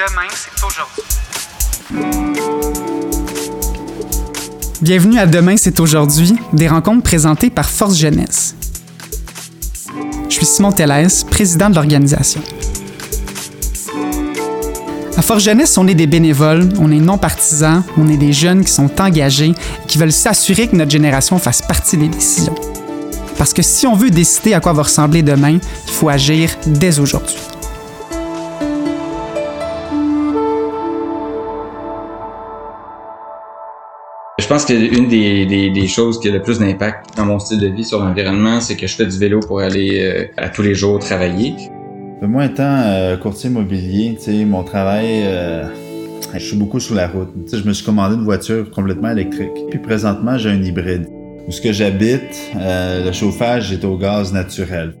Demain, c'est aujourd'hui. Bienvenue à Demain, c'est aujourd'hui, des rencontres présentées par Force Jeunesse. Je suis Simon Tellès, président de l'organisation. À Force Jeunesse, on est des bénévoles, on est non partisans, on est des jeunes qui sont engagés et qui veulent s'assurer que notre génération fasse partie des décisions. Parce que si on veut décider à quoi va ressembler demain, il faut agir dès aujourd'hui. Pense qu'une des, des, choses qui a le plus d'impact dans mon style de vie sur l'environnement, c'est que je fais du vélo pour aller euh, à tous les jours travailler. Moi, étant euh, courtier immobilier, mon travail, euh, je suis beaucoup sur la route. Je me suis commandé une voiture complètement électrique. Puis présentement, j'ai un hybride. Où ce que j'habite, euh, le chauffage est au gaz naturel.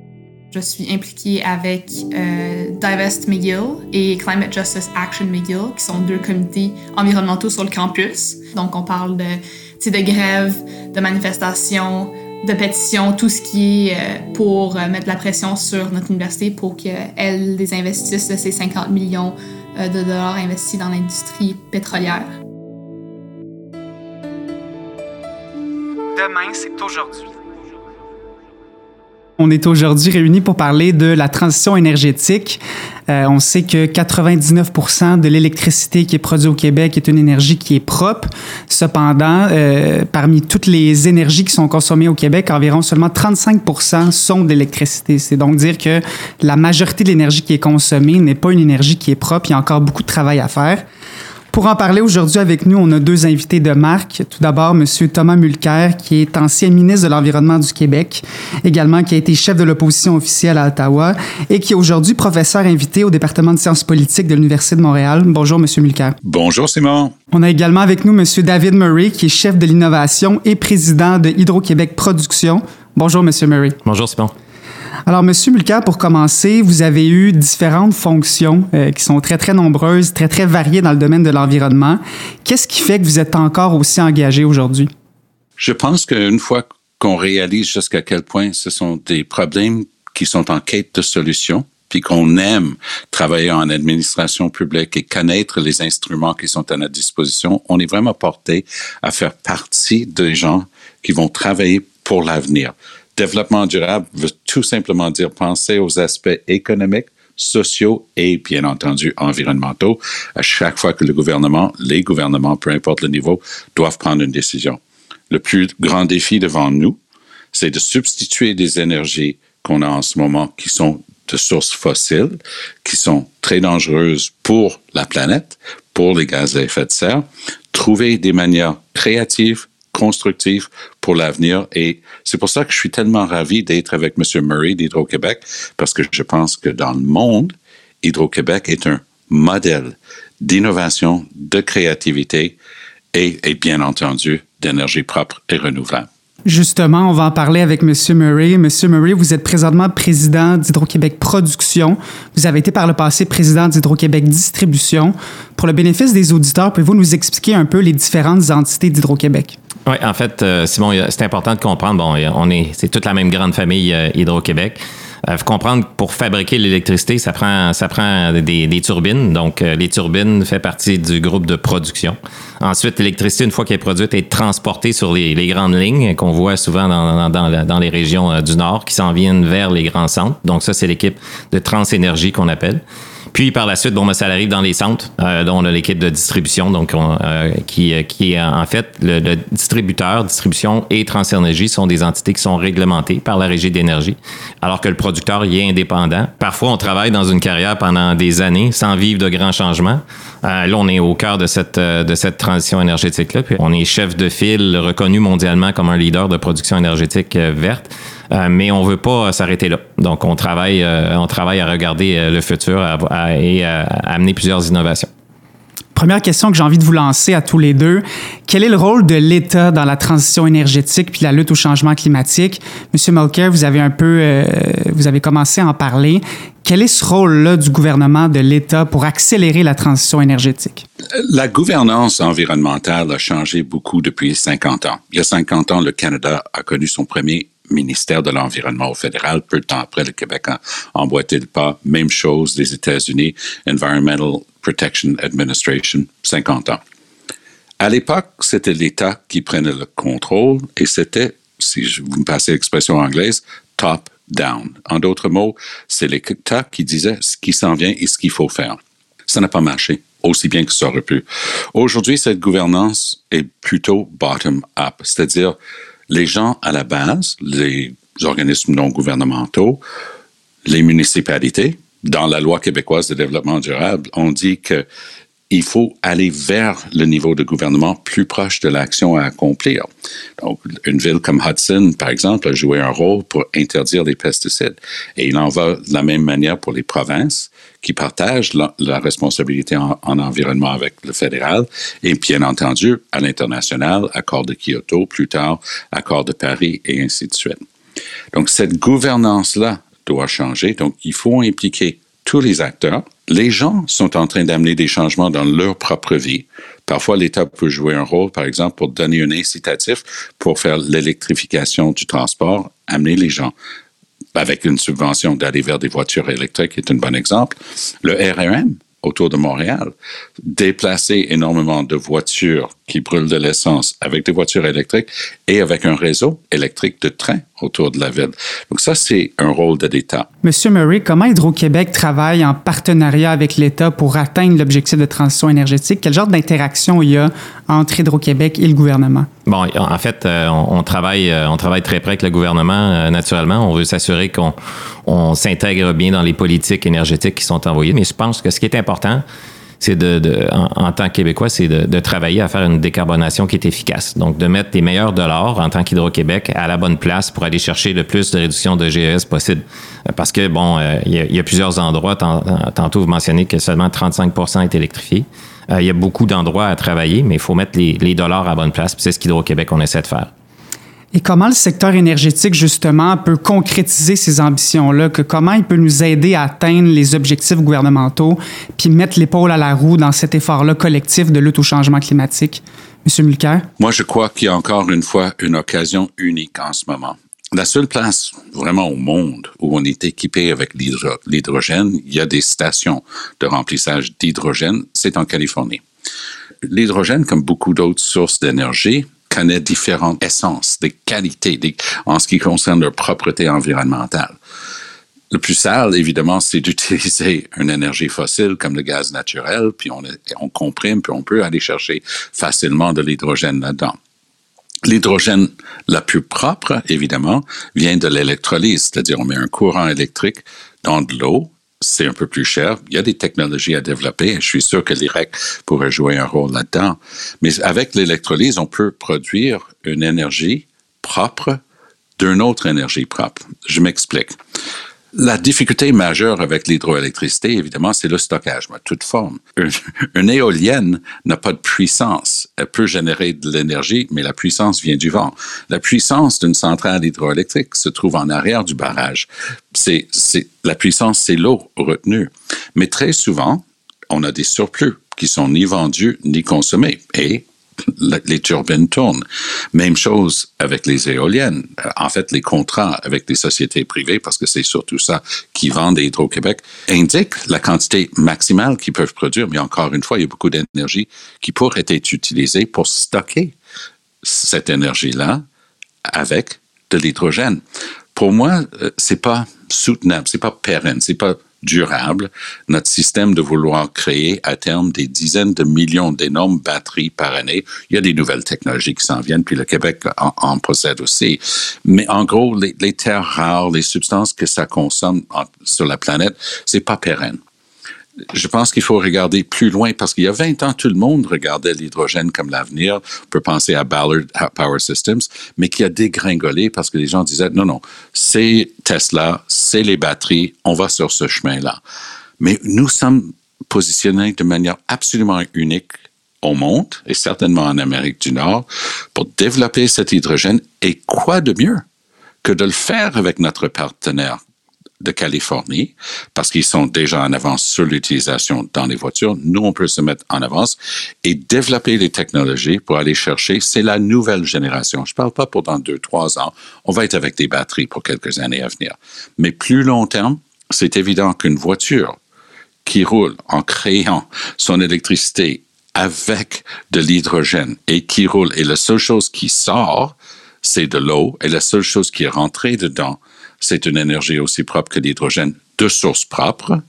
Je suis impliquée avec euh, Divest McGill et Climate Justice Action McGill, qui sont deux comités environnementaux sur le campus. Donc, on parle de, de grève, de manifestations, de pétitions, tout ce qui est euh, pour euh, mettre la pression sur notre université pour qu'elle désinvestisse de ces 50 millions de dollars investis dans l'industrie pétrolière. Demain, c'est aujourd'hui. On est aujourd'hui réunis pour parler de la transition énergétique. Euh, on sait que 99% de l'électricité qui est produite au Québec est une énergie qui est propre. Cependant, euh, parmi toutes les énergies qui sont consommées au Québec, environ seulement 35% sont d'électricité. C'est donc dire que la majorité de l'énergie qui est consommée n'est pas une énergie qui est propre. Il y a encore beaucoup de travail à faire. Pour en parler aujourd'hui avec nous, on a deux invités de marque. Tout d'abord, M. Thomas Mulcair, qui est ancien ministre de l'Environnement du Québec, également qui a été chef de l'opposition officielle à Ottawa et qui est aujourd'hui professeur invité au département de sciences politiques de l'Université de Montréal. Bonjour, M. Mulcair. Bonjour, Simon. On a également avec nous M. David Murray, qui est chef de l'innovation et président de Hydro-Québec Production. Bonjour, M. Murray. Bonjour, Simon. Alors, Monsieur Mulcair, pour commencer, vous avez eu différentes fonctions euh, qui sont très, très nombreuses, très, très variées dans le domaine de l'environnement. Qu'est-ce qui fait que vous êtes encore aussi engagé aujourd'hui? Je pense qu'une fois qu'on réalise jusqu'à quel point ce sont des problèmes qui sont en quête de solutions, puis qu'on aime travailler en administration publique et connaître les instruments qui sont à notre disposition, on est vraiment porté à faire partie des gens qui vont travailler pour l'avenir. Développement durable veut tout simplement dire penser aux aspects économiques, sociaux et, bien entendu, environnementaux à chaque fois que le gouvernement, les gouvernements, peu importe le niveau, doivent prendre une décision. Le plus grand défi devant nous, c'est de substituer des énergies qu'on a en ce moment qui sont de sources fossiles, qui sont très dangereuses pour la planète, pour les gaz à effet de serre, trouver des manières créatives, constructif pour l'avenir. Et c'est pour ça que je suis tellement ravi d'être avec M. Murray d'Hydro-Québec, parce que je pense que dans le monde, Hydro-Québec est un modèle d'innovation, de créativité et, et bien entendu d'énergie propre et renouvelable. Justement, on va en parler avec M. Murray. M. Murray, vous êtes présentement président d'Hydro-Québec Production. Vous avez été par le passé président d'Hydro-Québec Distribution. Pour le bénéfice des auditeurs, pouvez-vous nous expliquer un peu les différentes entités d'Hydro-Québec? Oui, en fait, euh, Simon, c'est important de comprendre, bon, on est, c'est toute la même grande famille euh, Hydro-Québec. Il euh, faut comprendre pour fabriquer l'électricité, ça prend, ça prend des, des turbines. Donc, les turbines fait partie du groupe de production. Ensuite, l'électricité, une fois qu'elle est produite, est transportée sur les, les grandes lignes qu'on voit souvent dans, dans, dans, les régions du Nord qui s'en viennent vers les grands centres. Donc, ça, c'est l'équipe de Transénergie qu'on appelle. Puis par la suite, bon, ben, ça arrive dans les centres, euh, dont on a l'équipe de distribution, donc euh, qui, euh, qui est en fait le, distributeur, distribution et Transénergie sont des entités qui sont réglementées par la Régie d'énergie, alors que le producteur y est indépendant. Parfois, on travaille dans une carrière pendant des années sans vivre de grands changements. là, on est au cœur de cette de cette transition énergétique là. Puis on est chef de file reconnu mondialement comme un leader de production énergétique verte. Euh, mais on veut pas s'arrêter là. Donc, on travaille, euh, on travaille à regarder euh, le futur et à amener plusieurs innovations. Première question que j'ai envie de vous lancer à tous les deux. Quel est le rôle de l'État dans la transition énergétique puis la lutte au changement climatique? Monsieur Mulcair, vous avez un peu, vous avez commencé à en parler. Quel est ce rôle-là du gouvernement, de l'État pour accélérer la transition énergétique? La gouvernance environnementale a changé beaucoup depuis 50 ans. Il y a 50 ans, le Canada a connu son premier ministère de l'Environnement au fédéral. Peu de temps après, le Québec a emboîté le pas. Même chose des États-Unis, Environmental Protection Administration, 50 ans. À l'époque, c'était l'État qui prenait le contrôle et c'était, si je vous me passez l'expression anglaise, top-down. En d'autres mots, c'est l'État qui disait ce qui s'en vient et ce qu'il faut faire. Ça n'a pas marché aussi bien que ça aurait pu. Aujourd'hui, cette gouvernance est plutôt bottom-up, c'est-à-dire les gens à la base, les organismes non gouvernementaux, les municipalités, dans la loi québécoise de développement durable, on dit que il faut aller vers le niveau de gouvernement plus proche de l'action à accomplir. Donc, une ville comme Hudson, par exemple, a joué un rôle pour interdire les pesticides. Et il en va de la même manière pour les provinces qui partagent la, responsabilité en, environnement avec le fédéral et bien entendu à l'international, accord de Kyoto, plus tard accord de Paris et ainsi de suite. Donc, cette gouvernance-là doit changer. Donc, il faut impliquer tous les acteurs. Les gens sont en train d'amener des changements dans leur propre vie. Parfois, l'État peut jouer un rôle, par exemple, pour donner un incitatif pour faire l'électrification du transport, amener les gens avec une subvention d'aller vers des voitures électriques est un bon exemple. Le RRM, autour de Montréal, déplacer énormément de voitures qui brûlent de l'essence avec des voitures électriques et avec un réseau électrique de train autour de la ville. Donc ça, c'est un rôle de l'État. Monsieur Murray, comment Hydro-Québec travaille en partenariat avec l'État pour atteindre l'objectif de transition énergétique? Quel genre d'interaction il y a entre Hydro-Québec et le gouvernement? Bon, en fait, euh, on, travaille, euh, on travaille très près avec le gouvernement, euh, naturellement. On veut s'assurer qu'on on, s'intègre bien dans les politiques énergétiques qui sont envoyées. Mais je pense que ce qui est important, c'est de, en, tant que Québécois, c'est de, travailler à faire une décarbonation qui est efficace. Donc, de mettre les meilleurs dollars en tant qu'Hydro-Québec à la bonne place pour aller chercher le plus de réduction de GES possible. Parce que, bon, il y, a plusieurs endroits, tantôt vous mentionnez que seulement 35% est électrifié. il y a beaucoup d'endroits à travailler, mais il faut mettre les, les dollars à bonne place. C'est ce qu'Hydro-Québec, on essaie de faire. Et comment le secteur énergétique, justement, peut concrétiser ces ambitions-là? Comment il peut nous aider à atteindre les objectifs gouvernementaux puis mettre l'épaule à la roue dans cet effort-là collectif de lutte au changement climatique? Monsieur Mulcair? Moi, je crois qu'il y a encore une fois une occasion unique en ce moment. La seule place vraiment au monde où on est équipé avec l'hydrogène, il y a des stations de remplissage d'hydrogène, c'est en Californie. L'hydrogène, comme beaucoup d'autres sources d'énergie, connaît différentes essences, des qualités en ce qui concerne leur propreté environnementale. Le plus sale, évidemment, c'est d'utiliser une énergie fossile comme le gaz naturel, puis on, comprime, puis on peut aller chercher facilement de l'hydrogène là-dedans. L'hydrogène la plus propre, évidemment, vient de l'électrolyse, c'est-à-dire on met un courant électrique dans de l'eau c'est un peu plus cher. Il y a des technologies à développer. Je suis sûr que l'IREC pourrait jouer un rôle là-dedans. Mais avec l'électrolyse, on peut produire une énergie propre d'une autre énergie propre. Je m'explique. La difficulté majeure avec l'hydroélectricité, évidemment, c'est le stockage, de toute forme. Une, éolienne n'a pas de puissance. Elle peut générer de l'énergie, mais la puissance vient du vent. La puissance d'une centrale hydroélectrique se trouve en arrière du barrage. La puissance, c'est l'eau retenue. Mais très souvent, on a des surplus qui sont ni vendus ni consommés. Et les turbines tournent. Même chose avec les éoliennes. Euh, en fait, les contrats avec les sociétés privées, parce que c'est surtout ça qui vendent Hydro-Québec, indiquent la quantité maximale qu'ils peuvent produire. Mais encore une fois, il y a beaucoup d'énergie qui pourrait être utilisée pour stocker cette énergie-là avec de l'hydrogène. Pour moi, euh, c'est pas soutenable, c'est pas pérenne, c'est pas durable, notre système de vouloir créer à terme des dizaines de millions d'énormes batteries par année. Il y a des nouvelles technologies qui s'en viennent, puis le Québec en, possède aussi. Mais en gros, les, terres rares, les substances que ça consomme sur la planète, c'est pas pérenne je pense qu'il faut regarder plus loin parce qu'il y a 20 ans, tout le monde regardait l'hydrogène comme l'avenir. On peut penser à Ballard Power Systems, mais qui a dégringolé parce que les gens disaient non, non, c'est Tesla, c'est les batteries, on va sur ce chemin-là. Mais nous sommes positionnés de manière absolument unique au monde et certainement en Amérique du Nord pour développer cet hydrogène. Et quoi de mieux que de le faire avec notre partenaire de Californie parce qu'ils sont déjà en avance sur l'utilisation dans les voitures. Nous, on peut se mettre en avance et développer les technologies pour aller chercher. C'est la nouvelle génération. Je parle pas pour dans deux, trois ans. On va être avec des batteries pour quelques années à venir. Mais plus long terme, c'est évident qu'une voiture qui roule en créant son électricité avec de l'hydrogène et qui roule et la seule chose qui sort, c'est de l'eau et la seule chose qui est rentrée dedans, c'est une énergie aussi propre que l'hydrogène de source propre,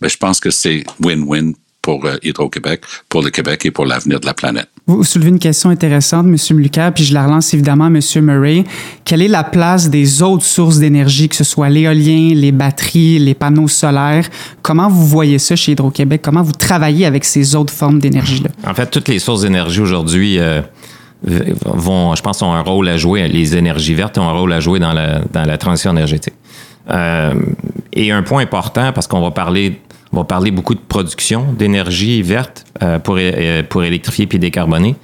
mais je pense que c'est win-win pour euh, Hydro-Québec, pour le Québec et pour l'avenir de la planète. Vous soulevez une question intéressante, M. Lucas, puis je la relance évidemment à M. Murray. Quelle est la place des autres sources d'énergie, que ce soit l'éolien, les batteries, les panneaux solaires? Comment vous voyez ça chez Hydro-Québec? Comment vous travaillez avec ces autres formes d'énergie-là? En fait, toutes les sources d'énergie aujourd'hui euh, vont, je pense, ont un rôle à jouer. Les énergies vertes ont un rôle à jouer dans la, dans la transition énergétique. Euh, et un point important, parce qu'on va parler, on va parler beaucoup de production d'énergie verte euh, pour, euh, pour électrifier puis décarboner.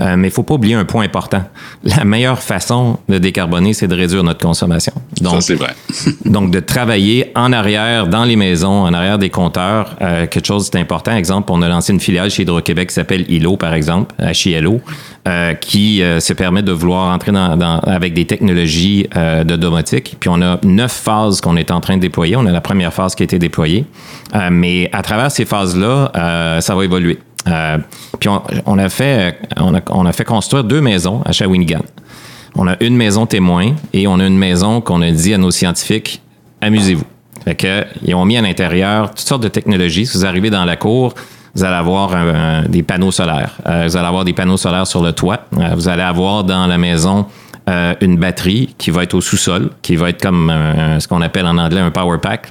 Euh, mais il faut pas oublier un point important. La meilleure façon de décarboner, c'est de réduire notre consommation. Donc, Ça, c'est vrai. donc, de travailler en arrière, dans les maisons, en arrière des compteurs, euh, quelque chose d'important. Exemple, on a lancé une filiale chez Hydro-Québec qui s'appelle ILO, par exemple, HILO, euh, qui euh, se permet de vouloir entrer dans, dans- avec des technologies euh, de domotique. Puis on a neuf phases qu'on est en train de déployer. On a la première phase qui a été déployée. Euh, mais à travers ces phases-là, euh, ça va évoluer. Euh, puis on, on a fait, on a, on a fait construire deux maisons à Shawinigan. On a une maison témoin et on a une maison qu'on a dit à nos scientifiques amusez-vous. Fait que, ils ont mis à l'intérieur toutes sortes de technologies. Si vous arrivez dans la cour, vous allez avoir un- un- des panneaux solaires. Euh, vous allez avoir des panneaux solaires sur le toit. Euh, vous allez avoir dans la maison euh, une batterie qui va être au sous-sol, qui va être comme un- ce qu'on appelle en anglais un power pack,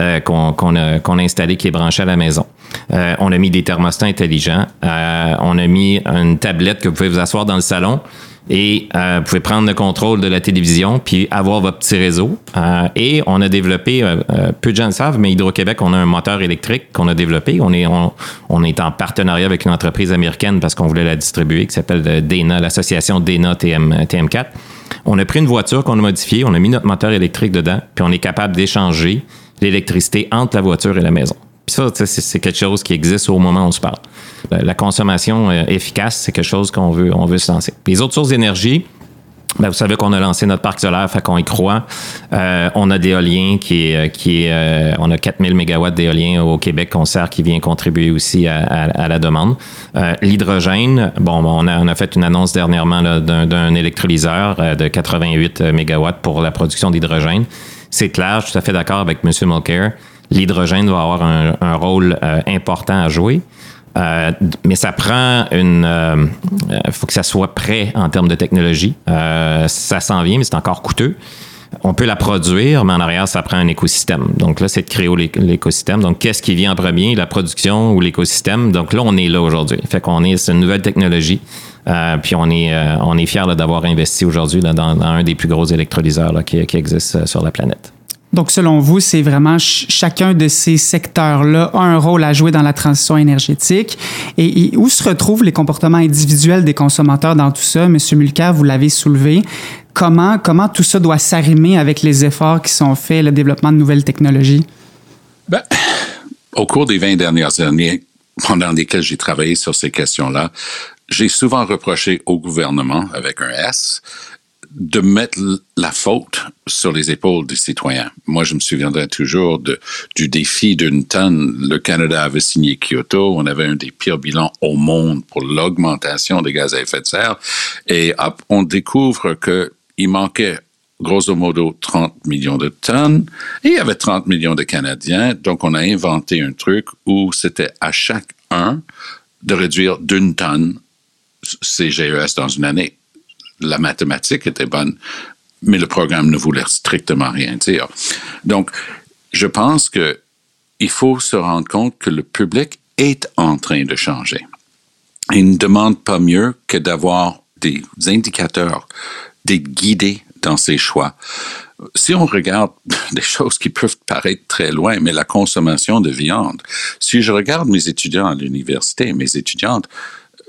euh, qu'on qu'on a, qu'on a installé, qui est branché à la maison. Euh, on a mis des thermostats intelligents. Euh, on a mis une tablette que vous pouvez vous asseoir dans le salon et euh, vous pouvez prendre le contrôle de la télévision puis avoir votre petit réseau. Et on a développé, peu de gens le savent, mais Hydro-Québec, on a un moteur électrique qu'on a développé. On est, on, on est en partenariat avec une entreprise américaine parce qu'on voulait la distribuer qui s'appelle Dana, l'association Dana TM, TM4. On a pris une voiture qu'on a modifiée, on a mis notre moteur électrique dedans, puis on est capable d'échanger l'électricité entre la voiture et la maison. C'est quelque chose qui existe au moment où on se parle. La, consommation euh, efficace, c'est quelque chose qu'on veut, on veut se lancer. Les autres sources d'énergie, ben, vous savez qu'on a lancé notre parc solaire, fait qu'on y croit. Euh, on a d'éolien qui est, qui euh, on a 4000 mégawatts d'éolien au Québec qu'on sert, qui vient contribuer aussi à, la demande. L'hydrogène, bon, on a, on a fait une annonce dernièrement d'un électrolyseur de 88 mégawatts pour la production d'hydrogène. C'est clair, je suis tout à fait d'accord avec M. Mulcair. L'hydrogène va avoir un, un rôle euh, important à jouer. Euh, mais ça prend une. Il faut que ça soit prêt en termes de technologie. Euh, ça s'en vient, mais c'est encore coûteux. On peut la produire, mais en arrière, ça prend un écosystème. Donc là, c'est de créer l'é- l'écosystème. Donc, qu'est-ce qui vient en premier, la production ou l'écosystème? Donc là, on est là aujourd'hui. Fait qu'on est, c'est une nouvelle technologie. Euh, puis on est, euh, on est fiers d'avoir investi aujourd'hui dans, dans un des plus gros électrolyseurs là, qui, qui existe euh, sur la planète. Donc, selon vous, c'est vraiment ch- chacun de ces secteurs-là a un rôle à jouer dans la transition énergétique. Et, où se retrouvent les comportements individuels des consommateurs dans tout ça? Monsieur Mulcair, vous l'avez soulevé. Comment, comment tout ça doit s'arrimer avec les efforts qui sont faits, le développement de nouvelles technologies? Ben, au cours des 20 dernières années, pendant lesquelles j'ai travaillé sur ces questions-là, j'ai souvent reproché au gouvernement, avec un S, de mettre la faute sur les épaules des citoyens. Moi, je me souviendrai toujours de, du défi d'une tonne. Le Canada avait signé Kyoto. On avait un des pires bilans au monde pour l'augmentation des gaz à effet de serre. Et on découvre que il manquait grosso modo 30 millions de tonnes et il y avait 30 millions de Canadiens. Donc, on a inventé un truc où c'était à chaque un de réduire d'une tonne CGES dans une année. La mathématique était bonne, mais le programme ne voulait strictement rien dire. Donc, je pense que il faut se rendre compte que le public est en train de changer. Il ne demande pas mieux que d'avoir des indicateurs, des guidés dans ses choix. Si on regarde des choses qui peuvent paraître très loin, mais la consommation de viande, si je regarde mes étudiants à l'université, mes étudiantes,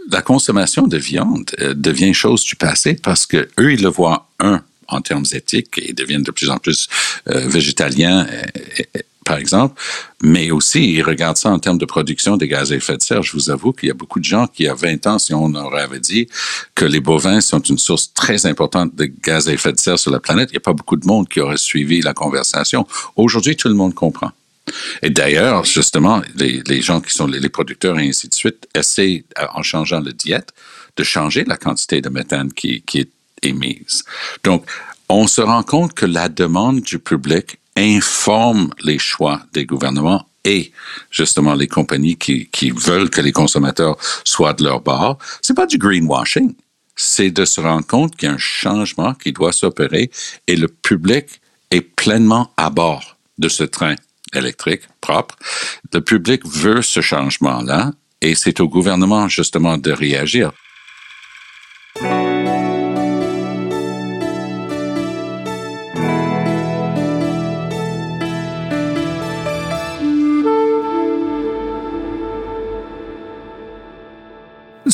la consommation de viande euh, devient chose du passé parce que eux, ils le voient, un, en termes éthiques et deviennent de plus en plus euh, végétaliens, euh, par exemple, mais aussi ils regardent ça en termes de production des gaz à effet de serre. Je vous avoue qu'il y a beaucoup de gens qui, il y a 20 ans, si on leur avait dit que les bovins sont une source très importante de gaz à effet de serre sur la planète, il n'y a pas beaucoup de monde qui aurait suivi la conversation. Aujourd'hui, tout le monde comprend. Et d'ailleurs, justement, les, gens qui sont les, producteurs et ainsi de suite essaient, en changeant la diète, de changer la quantité de méthane qui, qui est émise. Donc, on se rend compte que la demande du public informe les choix des gouvernements et justement les compagnies qui, qui veulent que les consommateurs soient de leur bord. C'est pas du greenwashing, c'est de se rendre compte qu'il y a un changement qui doit s'opérer et le public est pleinement à bord de ce train électrique propre. Le public veut ce changement-là et c'est au gouvernement justement de réagir.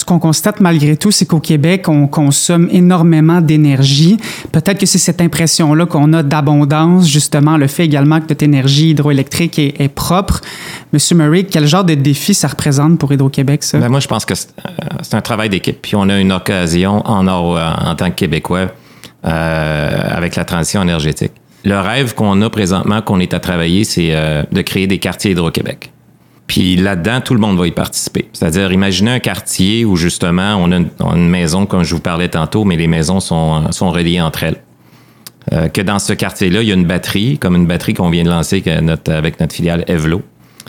Ce qu'on constate malgré tout, c'est qu'au Québec, on consomme énormément d'énergie. Peut-être que c'est cette impression-là qu'on a d'abondance, justement, le fait également que notre énergie hydroélectrique est, propre. Monsieur Murray, quel genre de défi ça représente pour Hydro-Québec, ça? Ben moi, je pense que c'est un travail d'équipe. Puis on a une occasion en, or, en tant que Québécois euh, avec la transition énergétique. Le rêve qu'on a présentement, qu'on est à travailler, c'est euh, de créer des quartiers Hydro-Québec. Puis là-dedans, tout le monde va y participer. C'est-à-dire, imaginez un quartier où justement, on a une, maison, comme je vous parlais tantôt, mais les maisons sont, sont reliées entre elles. Euh, que dans ce quartier-là, il y a une batterie, comme une batterie qu'on vient de lancer avec notre, filiale Evlo,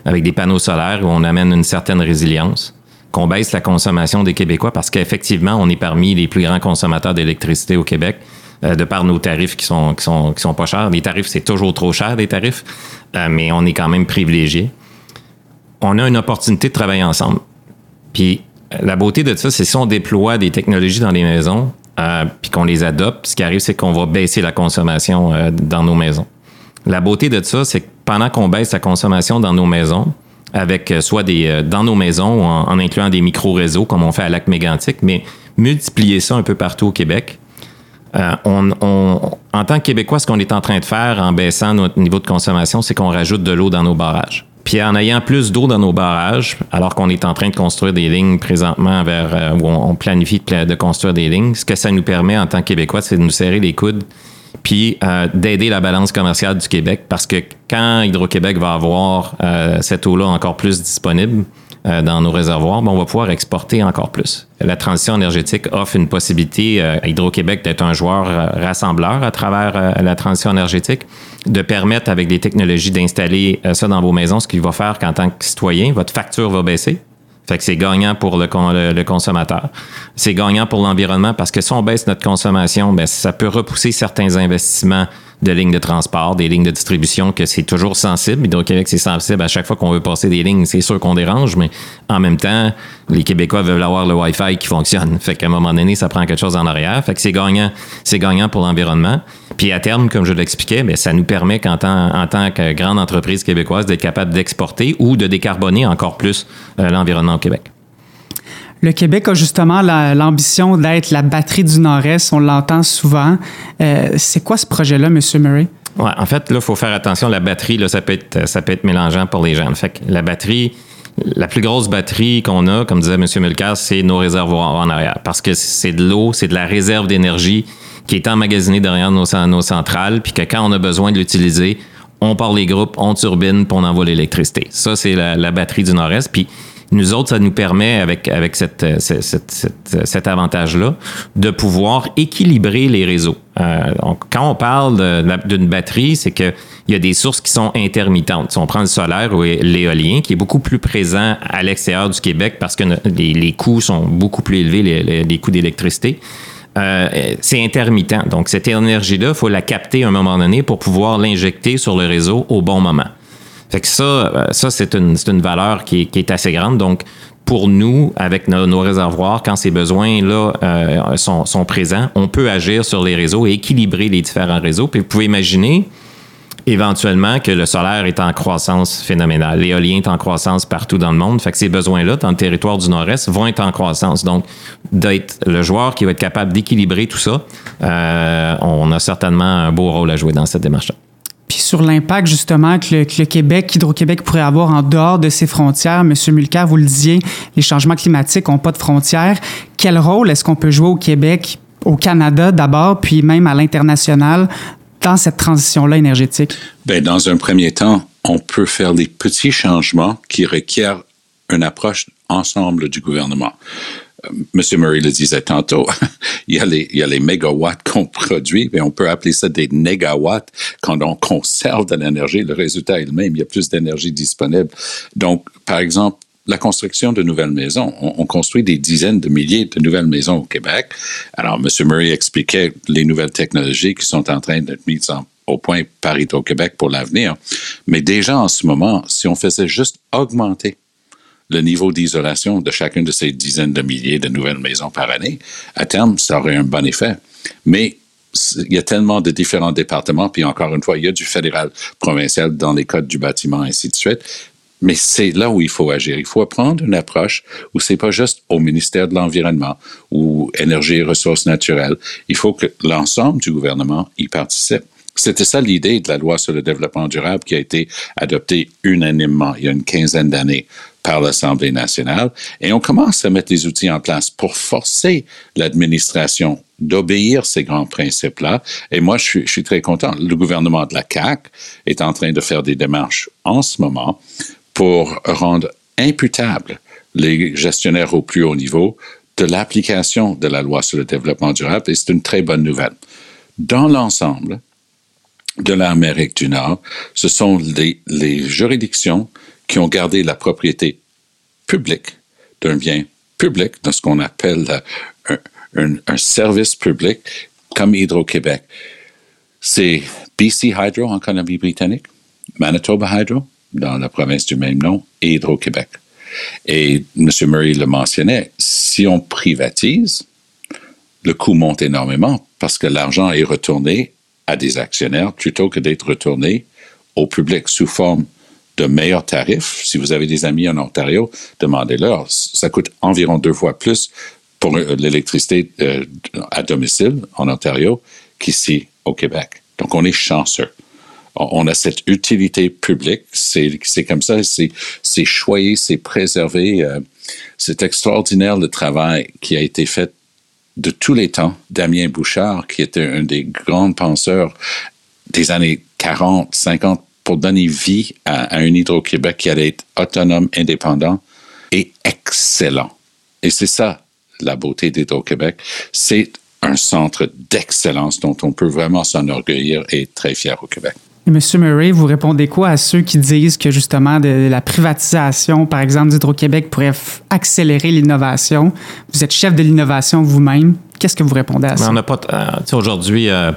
avec des panneaux solaires où on amène une certaine résilience, qu'on baisse la consommation des Québécois parce qu'effectivement, on est parmi les plus grands consommateurs d'électricité au Québec euh, de par nos tarifs qui sont, qui sont, qui sont pas chers. Les tarifs, c'est toujours trop cher, des tarifs, euh, mais on est quand même privilégié on a une opportunité de travailler ensemble. Puis la beauté de ça, c'est si on déploie des technologies dans les maisons, euh, puis qu'on les adopte, ce qui arrive, c'est qu'on va baisser la consommation euh, dans nos maisons. La beauté de ça, c'est que pendant qu'on baisse la consommation dans nos maisons, avec euh, soit des euh, dans nos maisons ou en, incluant des micro-réseaux comme on fait à Lac Mégantic, mais multiplier ça un peu partout au Québec. Euh, on, en tant que Québécois, ce qu'on est en train de faire en baissant notre niveau de consommation, c'est qu'on rajoute de l'eau dans nos barrages. Puis en ayant plus d'eau dans nos barrages, alors qu'on est en train de construire des lignes présentement vers euh, où on, planifie de, de, construire des lignes, ce que ça nous permet en tant que Québécois, c'est de nous serrer les coudes puis euh, d'aider la balance commerciale du Québec parce que quand Hydro-Québec va avoir euh, cette eau-là encore plus disponible euh, dans nos réservoirs, ben, on va pouvoir exporter encore plus. La transition énergétique offre une possibilité à Hydro-Québec d'être un joueur rassembleur à travers la transition énergétique, de permettre avec des technologies d'installer ça dans vos maisons, ce qui va faire qu'en tant que citoyen, votre facture va baisser fait que c'est gagnant pour le, le, le consommateur. C'est gagnant pour l'environnement parce que si on baisse notre consommation, ben, ça peut repousser certains investissements de lignes de transport, des lignes de distribution, que c'est toujours sensible. Hydro-Québec, c'est sensible à chaque fois qu'on veut passer des lignes. C'est sûr qu'on dérange, mais en même temps, les Québécois veulent avoir le Wi-Fi qui fonctionne. Fait qu'à un moment donné, ça prend quelque chose en arrière. Fait que c'est gagnant, c'est gagnant pour l'environnement. Puis à terme, comme je l'expliquais, ben, ça nous permet qu'en tant, en tant que grande entreprise québécoise d'être capable d'exporter ou de décarboner encore plus euh, l'environnement au Québec. Le Québec a justement l'ambition d'être la batterie du Nord-Est. On l'entend souvent. Euh, c'est quoi ce projet-là, M. Murray? Ouais, en fait, là, il faut faire attention. La batterie, là, ça peut être, mélangeant pour les gens. La batterie, la plus grosse batterie qu'on a, comme disait M. Mulcair, c'est nos réservoirs en arrière. Parce que c'est de l'eau, c'est de la réserve d'énergie qui est emmagasinée derrière nos, nos centrales, puis que quand on a besoin de l'utiliser, on part les groupes, on turbine, puis on envoie l'électricité. Ça, c'est la, la, batterie du Nord-Est. Puis nous autres, ça nous permet, avec, cette, cette, cet avantage-là, de pouvoir équilibrer les réseaux. Euh, quand on parle d'une batterie, c'est qu'il y a des sources qui sont intermittentes. Si on prend le solaire ou l'éolien, qui est beaucoup plus présent à l'extérieur du Québec parce que les, coûts sont beaucoup plus élevés, les, coûts d'électricité. Euh, c'est intermittent. Donc, cette énergie-là, il faut la capter à un moment donné pour pouvoir l'injecter sur le réseau au bon moment. Fait que ça, ça c'est une, une valeur qui est, qui est, assez grande. Donc, pour nous, avec nos, nos réservoirs, quand ces besoins-là euh, sont, sont, présents, on peut agir sur les réseaux et équilibrer les différents réseaux. Puis vous pouvez imaginer éventuellement que le solaire est en croissance phénoménale. L'éolien est en croissance partout dans le monde. Fait que ces besoins-là, dans le territoire du Nord-Est, vont être en croissance. Donc, d'être le joueur qui va être capable d'équilibrer tout ça, euh, on a certainement un beau rôle à jouer dans cette démarche-là. Puis sur l'impact justement que le, Québec, Hydro-Québec pourrait avoir en dehors de ses frontières, Monsieur Mulcair, vous le disiez, les changements climatiques n'ont pas de frontières. Quel rôle est-ce qu'on peut jouer au Québec, au Canada d'abord, puis même à l'international dans cette transition-là énergétique? Bien, dans un premier temps, on peut faire des petits changements qui requièrent une approche ensemble du gouvernement. Euh, Monsieur Murray le disait tantôt, il, y a les, mégawatts qu'on produit, mais on peut appeler ça des négawatts quand on conserve de l'énergie. Le résultat est le même, il y a plus d'énergie disponible. Donc, par exemple, la construction de nouvelles maisons. On, on, construit des dizaines de milliers de nouvelles maisons au Québec. Alors, M. Murray expliquait les nouvelles technologies qui sont en train d'être mises au point par Hydro-Québec pour l'avenir. Mais déjà en ce moment, si on faisait juste augmenter le niveau d'isolation de chacune de ces dizaines de milliers de nouvelles maisons par année, à terme, ça aurait un bon effet. Mais il y a tellement de différents départements, puis encore une fois, il y a du fédéral, provincial dans les codes du bâtiment, ainsi de suite. Mais c'est là où il faut agir. Il faut prendre une approche où c'est pas juste au ministère de l'Environnement ou Énergie et Ressources naturelles. Il faut que l'ensemble du gouvernement y participe. C'était ça l'idée de la loi sur le développement durable qui a été adoptée unanimement il y a une quinzaine d'années par l'Assemblée nationale. Et on commence à mettre des outils en place pour forcer l'administration d'obéir ces grands principes-là. Et moi, je suis, très content. Le gouvernement de la CAQ est en train de faire des démarches en ce moment pour rendre imputable les gestionnaires au plus haut niveau de l'application de la loi sur le développement durable. Et c'est une très bonne nouvelle. Dans l'ensemble, de l'Amérique du Nord, ce sont les, juridictions qui ont gardé la propriété publique d'un bien public, de ce qu'on appelle un, service public, comme Hydro-Québec. C'est BC Hydro en Colombie-Britannique, Manitoba Hydro dans la province du même nom et Hydro-Québec. Et M. Murray le mentionnait, si on privatise, le coût monte énormément parce que l'argent est retourné à des actionnaires plutôt que d'être retourné au public sous forme de meilleurs tarifs. Si vous avez des amis en Ontario, demandez-leur. Ça coûte environ deux fois plus pour l'électricité euh, à domicile en Ontario qu'ici au Québec. Donc, on est chanceux. On a cette utilité publique. C'est comme ça, c'est choyé, c'est préservé. Euh, c'est extraordinaire le travail qui a été fait de tous les temps, Damien Bouchard, qui était un des grands penseurs des années 40, 50, pour donner vie à, à un Hydro-Québec qui allait être autonome, indépendant et excellent. Et c'est ça, la beauté d'Hydro-Québec. C'est un centre d'excellence dont on peut vraiment s'enorgueillir et être très fier au Québec. Et M. Murray, vous répondez quoi à ceux qui disent que justement de la privatisation, par exemple, d'Hydro-Québec pourrait accélérer l'innovation? Vous êtes chef de l'innovation vous-même. Qu'est-ce que vous répondez à ça? Mais on n'a pas. Euh, Aujourd'hui, euh,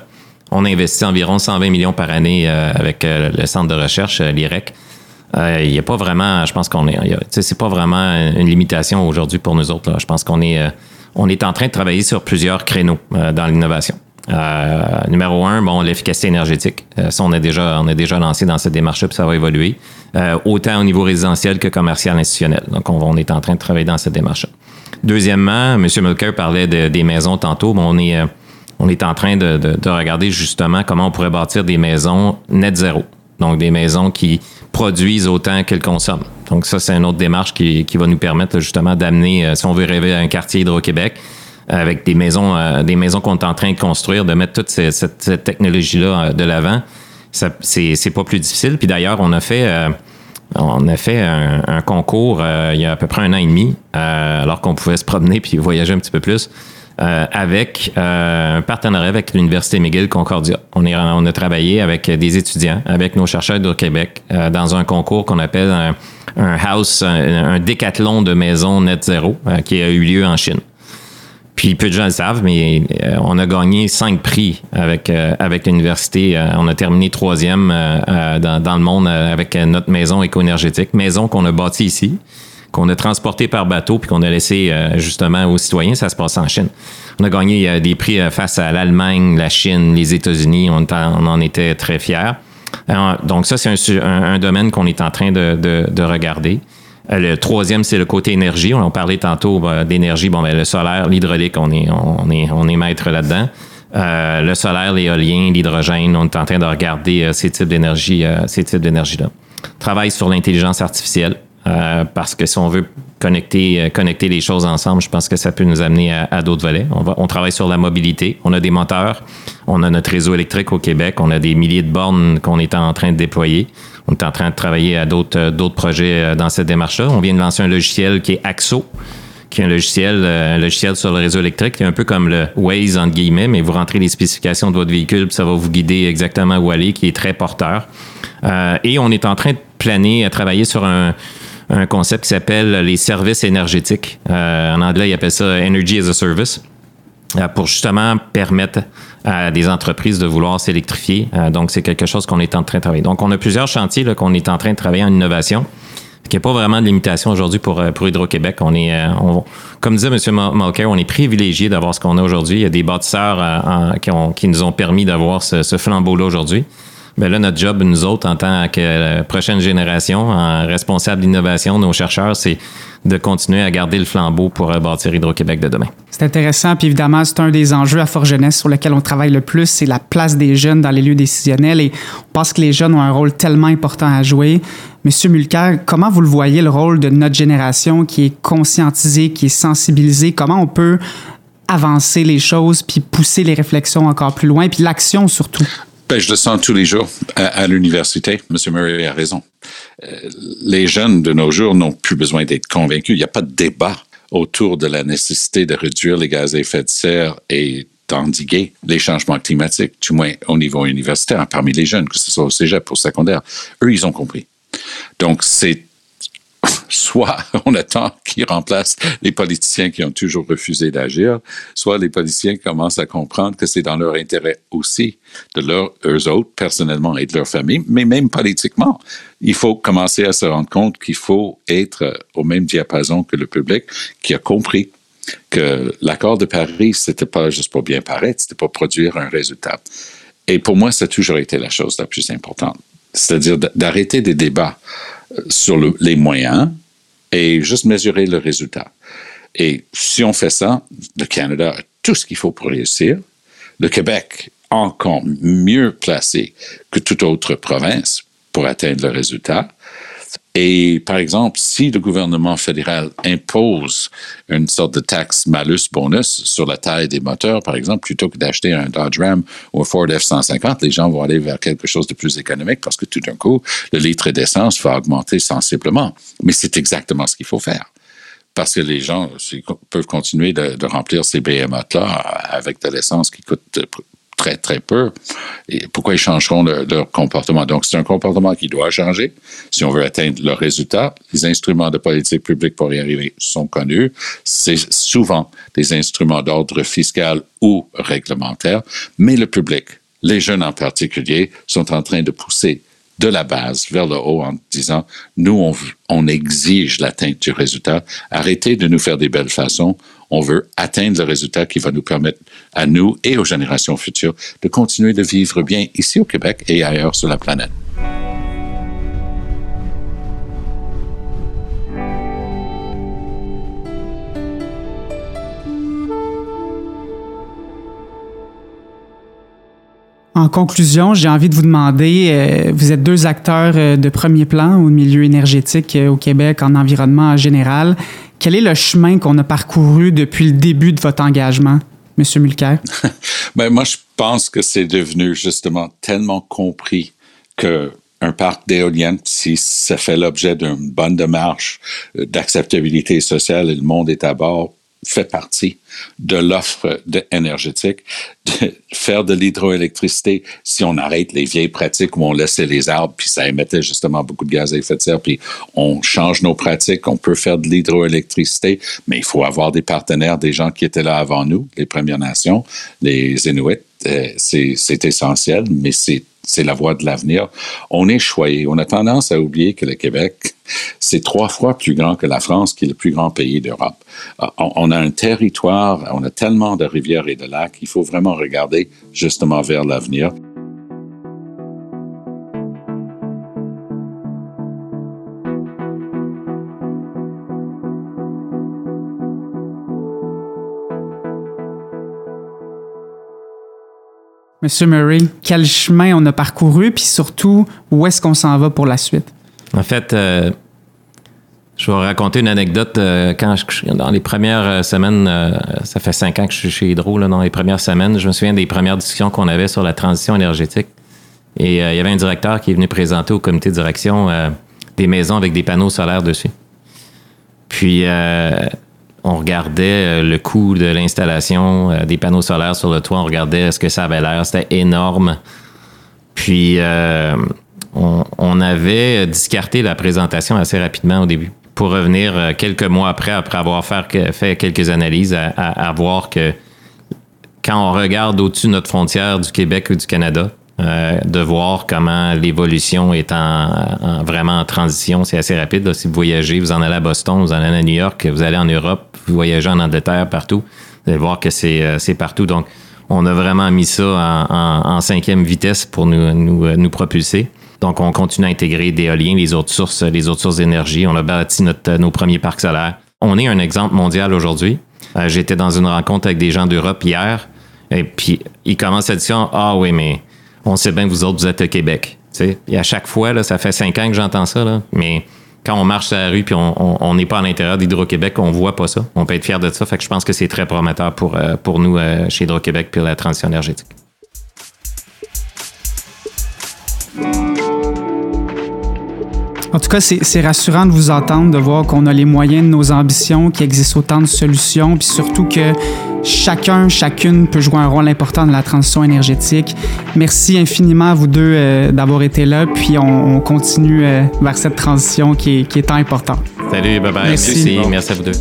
on investit environ 120 millions par année euh, avec le centre de recherche, l'IREC. Il n'y a pas vraiment, je pense qu'on est, c'est pas vraiment une limitation aujourd'hui pour nous autres. Je pense qu'on est, on est en train de travailler sur plusieurs créneaux dans l'innovation. Euh, numéro un, bon, l'efficacité énergétique. Euh, ça, on est déjà, on est déjà lancé dans cette démarche-là, puis ça va évoluer, euh, autant au niveau résidentiel que commercial institutionnel. Donc, on, est en train de travailler dans cette démarche-là. Deuxièmement, M. Mulcair parlait de, des maisons tantôt. Bon, on est, on est en train de, de, de, regarder justement comment on pourrait bâtir des maisons net zéro. Donc, des maisons qui produisent autant qu'elles consomment. Donc, ça, c'est une autre démarche qui, va nous permettre justement d'amener, si on veut rêver à un quartier Hydro-Québec, avec des maisons, euh, des maisons qu'on est en train de construire, de mettre toute cette, technologie-là de l'avant, c'est pas plus difficile. Puis d'ailleurs, on a fait, euh, un, concours euh, il y a à peu près un an et demi, alors qu'on pouvait se promener puis voyager un petit peu plus. Avec un partenariat avec l'Université McGill Concordia. On, est, on a travaillé avec des étudiants, avec nos chercheurs de Québec, dans un concours qu'on appelle un, house, un, un, décathlon de maisons net zéro, qui a eu lieu en Chine. Puis peu de gens le savent, mais euh, on a gagné cinq prix avec euh, avec l'université. Euh, on a terminé troisième dans, dans, le monde avec notre maison éco-énergétique, maison qu'on a bâtie ici, qu'on a transportée par bateau puis qu'on a laissé justement aux citoyens. Ça se passe en Chine. On a gagné des prix face à l'Allemagne, la Chine, les États-Unis. On, en était très fiers. donc ça, c'est un, domaine qu'on est en train de, regarder. Le troisième, c'est le côté énergie. On, parlait tantôt d'énergie. Bon, ben, le solaire, l'hydraulique, on est, on, est, on est maître là-dedans. le solaire, l'éolien, l'hydrogène, on est en train de regarder ces types d'énergie, ces types d'énergie-là. Travaille sur l'intelligence artificielle. Euh, parce que si on veut connecter, euh, connecter les choses ensemble, je pense que ça peut nous amener à, d'autres volets. On, va, on travaille sur la mobilité. On a des moteurs. On a notre réseau électrique au Québec. On a des milliers de bornes qu'on est en train de déployer. On est en train de travailler à d'autres, euh, d'autres projets dans cette démarche-là. On vient de lancer un logiciel qui est AXO, qui est un logiciel, un logiciel sur le réseau électrique, qui est un peu comme le Waze, entre guillemets, mais vous rentrez les spécifications de votre véhicule, puis ça va vous guider exactement où aller, qui est très porteur. et on est en train de planer, à travailler sur un, un concept qui s'appelle les services énergétiques. Euh, en anglais, ils appellent ça Energy as a Service euh, pour justement permettre à des entreprises de vouloir s'électrifier. Euh, donc, c'est quelque chose qu'on est en train de travailler. Donc, on a plusieurs chantiers qu'on est en train de travailler en innovation. Il n'y a pas vraiment de limitation aujourd'hui pour, pour Hydro-Québec. On est, comme disait M. Mulcair, on est privilégié d'avoir ce qu'on a aujourd'hui. Il y a des bâtisseurs qui, nous ont permis d'avoir ce flambeau-là aujourd'hui. Bien là, notre job, nous autres, en tant que prochaine génération, en responsable d'innovation, nos chercheurs, c'est de continuer à garder le flambeau pour bâtir Hydro-Québec de demain. C'est intéressant, puis évidemment, c'est un des enjeux à Fort Jeunesse sur lequel on travaille le plus, c'est la place des jeunes dans les lieux décisionnels et on pense que les jeunes ont un rôle tellement important à jouer. Monsieur Mulcair, comment vous le voyez, le rôle de notre génération qui est conscientisée, qui est sensibilisée? Comment on peut avancer les choses puis pousser les réflexions encore plus loin, puis l'action surtout? Ben, je le sens tous les jours à, l'université. Monsieur Murray a raison. Euh, les jeunes de nos jours n'ont plus besoin d'être convaincus. Il n'y a pas de débat autour de la nécessité de réduire les gaz à effet de serre et d'endiguer les changements climatiques, du moins au niveau universitaire, parmi les jeunes, que ce soit au cégep au secondaire. Eux, ils ont compris. Donc, c'est soit on attend qu'ils remplacent les politiciens qui ont toujours refusé d'agir, soit les politiciens commencent à comprendre que c'est dans leur intérêt aussi, de leur, eux autres, personnellement et de leur famille, mais même politiquement. Il faut commencer à se rendre compte qu'il faut être au même diapason que le public qui a compris que l'accord de Paris, c'était pas juste pour bien paraître, c'était pour produire un résultat. Et pour moi, ça a toujours été la chose la plus importante. C'est-à-dire d'arrêter des débats sur les moyens et juste mesurer le résultat. Et si on fait ça, le Canada a tout ce qu'il faut pour réussir. Le Québec encore mieux placé que toute autre province pour atteindre le résultat. Et par exemple, si le gouvernement fédéral impose une sorte de taxe malus-bonus sur la taille des moteurs, par exemple, plutôt que d'acheter un Dodge Ram ou un Ford F-150, les gens vont aller vers quelque chose de plus économique parce que tout d'un coup, le litre d'essence va augmenter sensiblement. Mais c'est exactement ce qu'il faut faire parce que les gens peuvent continuer de, remplir ces BMA-là avec de l'essence qui coûte très, très peu. Et pourquoi ils changeront leur comportement? Donc, c'est un comportement qui doit changer si on veut atteindre le résultat. Les instruments de politique publique pour y arriver sont connus. C'est souvent des instruments d'ordre fiscal ou réglementaire, mais le public, les jeunes en particulier, sont en train de pousser de la base vers le haut en disant, nous, on, on exige l'atteinte du résultat. Arrêtez de nous faire des belles façons. On veut atteindre le résultat qui va nous permettre à nous et aux générations futures de continuer de vivre bien ici au Québec et ailleurs sur la planète. En conclusion, j'ai envie de vous demander, euh, vous êtes deux acteurs euh, de premier plan au milieu énergétique euh, au Québec, en environnement en général. Quel est le chemin qu'on a parcouru depuis le début de votre engagement, M. Mulcair? ben, moi, je pense que c'est devenu justement tellement compris que un parc d'éoliennes, si ça fait l'objet d'une bonne démarche d'acceptabilité sociale et le monde est à bord, fait partie de l'offre énergétique. De faire de l'hydroélectricité, si on arrête les vieilles pratiques où on laissait les arbres, puis ça émettait justement beaucoup de gaz à effet de serre, puis on change nos pratiques, on peut faire de l'hydroélectricité, mais il faut avoir des partenaires, des gens qui étaient là avant nous, les Premières Nations, les Inuits, euh, c'est essentiel, mais c'est c'est la voie de l'avenir. On est choyé. On a tendance à oublier que le Québec, c'est trois fois plus grand que la France, qui est le plus grand pays d'Europe. Euh, on a un territoire, on a tellement de rivières et de lacs, il faut vraiment regarder justement vers l'avenir. Monsieur Murray, quel chemin on a parcouru, puis surtout, où est-ce qu'on s'en va pour la suite? En fait, euh, je vais raconter une anecdote. euh, quand je- dans les premières euh, semaines, ça fait cinq ans que je suis chez Hydro, là, dans les premières semaines, je me souviens des premières discussions qu'on avait sur la transition énergétique. Et il y avait un directeur qui est venu présenter au comité de direction des maisons avec des panneaux solaires dessus. Puis, on regardait euh, le coût de l'installation euh, des panneaux solaires sur le toit. On regardait ce que ça avait l'air. C'était énorme. Puis, euh, on, avait discarté la présentation assez rapidement au début pour revenir quelques mois après, après avoir fait quelques analyses, à, à- à voir que quand on regarde au-dessus de notre frontière du Québec ou du Canada, euh, de voir comment l'évolution est en, en- vraiment en transition, c'est assez rapide. là. Si vous voyagez, vous en allez à Boston, vous en allez à New York, vous allez en Europe, vous voyagez en Angleterre, partout, vous allez voir que c'est euh, partout. Donc, on a vraiment mis ça en, en- en cinquième vitesse pour nous, nous, euh, nous propulser. Donc, on continue à intégrer des éoliens, les autres sources, les autres sources d'énergie. On a bâti notre, nos premiers parcs solaires. On est un exemple mondial aujourd'hui. J'étais dans une rencontre avec des gens d'Europe hier, et puis ils commencent à dire Ah oui, mais on sait bien que vous autres, vous êtes au Québec. Tu sais, Et à chaque fois, là, ça fait cinq ans que j'entends ça, mais quand on marche sur la rue puis on n'est pas à l'intérieur d'Hydro-Québec, on voit pas ça. On peut être fier de ça. Fait que je pense que c'est très prometteur pour, euh, pour nous euh, chez Hydro-Québec puis la transition énergétique. En tout cas, c'est rassurant de vous entendre, de voir qu'on a les moyens de nos ambitions, qu'il existe autant de solutions, puis surtout que chacun, chacune peut jouer un rôle important dans la transition énergétique. Merci infiniment à vous deux euh, d'avoir été là, puis on, on continue euh, vers cette transition qui est, qui est tant importante. Salut, bye bye. Merci. Merci à vous deux.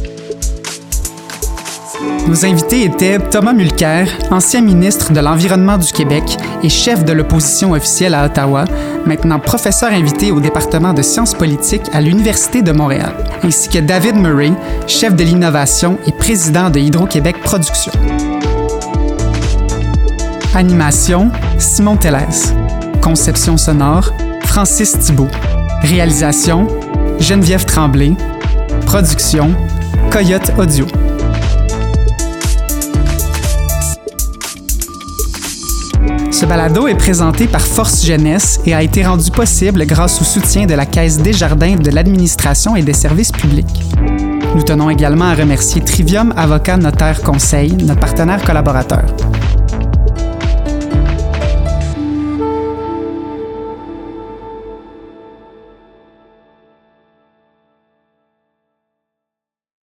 Nos invités étaient Thomas Mulcair, ancien ministre de l'Environnement du Québec et chef de l'opposition officielle à Ottawa, maintenant professeur invité au département de sciences politiques à l'Université de Montréal, ainsi que David Murray, chef de l'innovation et président de Hydro-Québec Production. Animation, Simon Tellez. Conception sonore, Francis Thibault. Réalisation, Geneviève Tremblay. Production, Coyote Audio. Ce balado est présenté par Force Jeunesse et a été rendu possible grâce au soutien de la Caisse Desjardins de l'administration et des services publics. Nous tenons également à remercier Trivium Avocat Notaire Conseil, notre partenaire collaborateur.